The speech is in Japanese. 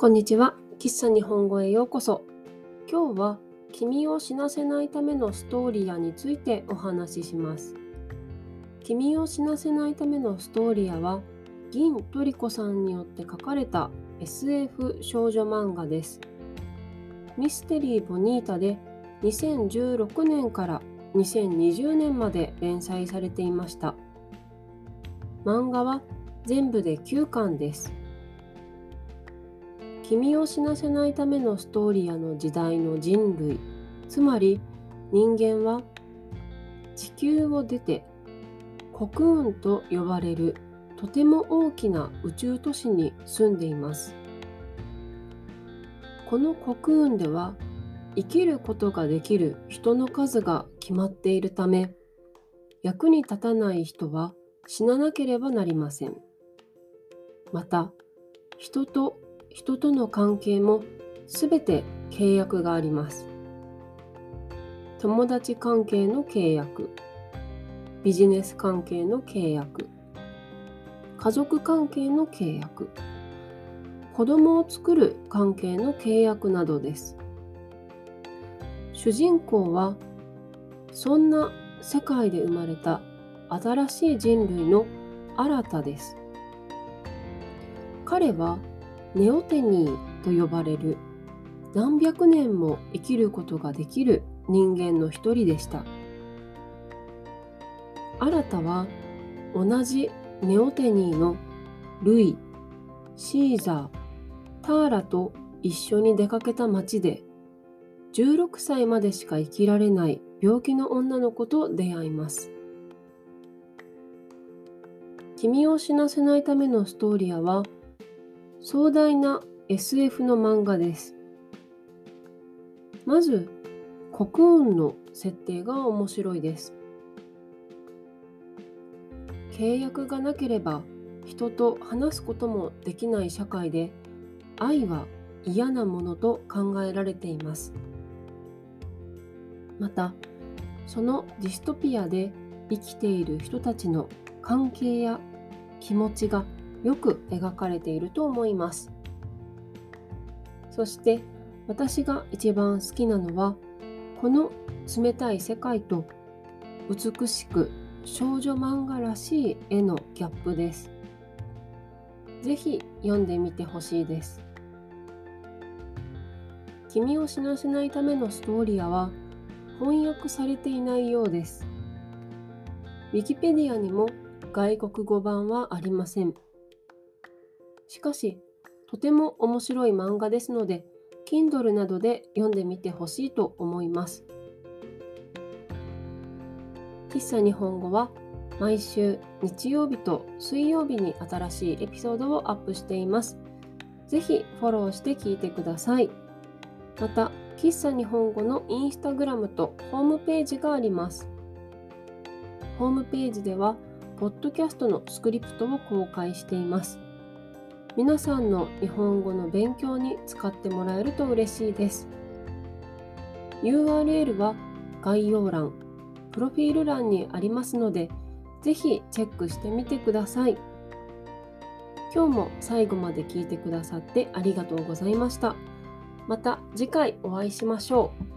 こんにちは。喫茶日本語へようこそ。今日は君を死なせないためのストーリアについてお話しします。君を死なせないためのストーリアは銀トリコさんによって書かれた SF 少女漫画です。ミステリーボニータで2016年から2020年まで連載されていました。漫画は全部で9巻です。君を死なせないためのストーリアの時代の人類。つまり人間は地球を出て国運と呼ばれるとても大きな宇宙都市に住んでいます。この国運では生きることができる人の数が決まっているため役に立たない人は死ななければなりません。また人と人との関係も全て契約があります。友達関係の契約、ビジネス関係の契約、家族関係の契約、子供を作る関係の契約などです。主人公はそんな世界で生まれた新しい人類の新たです。彼はネオテニーと呼ばれる何百年も生きることができる人間の一人でした。新たは同じネオテニーのルイ、シーザー、ターラと一緒に出かけた街で16歳までしか生きられない病気の女の子と出会います。君を死なせないためのストーリアは壮大な SF の漫画です。まず、国運の設定が面白いです。契約がなければ人と話すこともできない社会で愛は嫌なものと考えられています。また、そのディストピアで生きている人たちの関係や気持ちがよく描かれていると思います。そして私が一番好きなのはこの冷たい世界と美しく少女漫画らしい絵のギャップです。ぜひ読んでみてほしいです。君を死なせないためのストーリアは翻訳されていないようです。ウィキペディアにも外国語版はありません。しかし、とても面白い漫画ですので、Kindle などで読んでみてほしいと思います。喫茶日本語は毎週日曜日と水曜日に新しいエピソードをアップしています。ぜひフォローして聞いてください。また、喫茶日本語のインスタグラムとホームページがあります。ホームページでは、ポッドキャストのスクリプトを公開しています。皆さんの日本語の勉強に使ってもらえると嬉しいです。URL は概要欄、プロフィール欄にありますので、ぜひチェックしてみてください。今日も最後まで聞いてくださってありがとうございました。また次回お会いしましょう。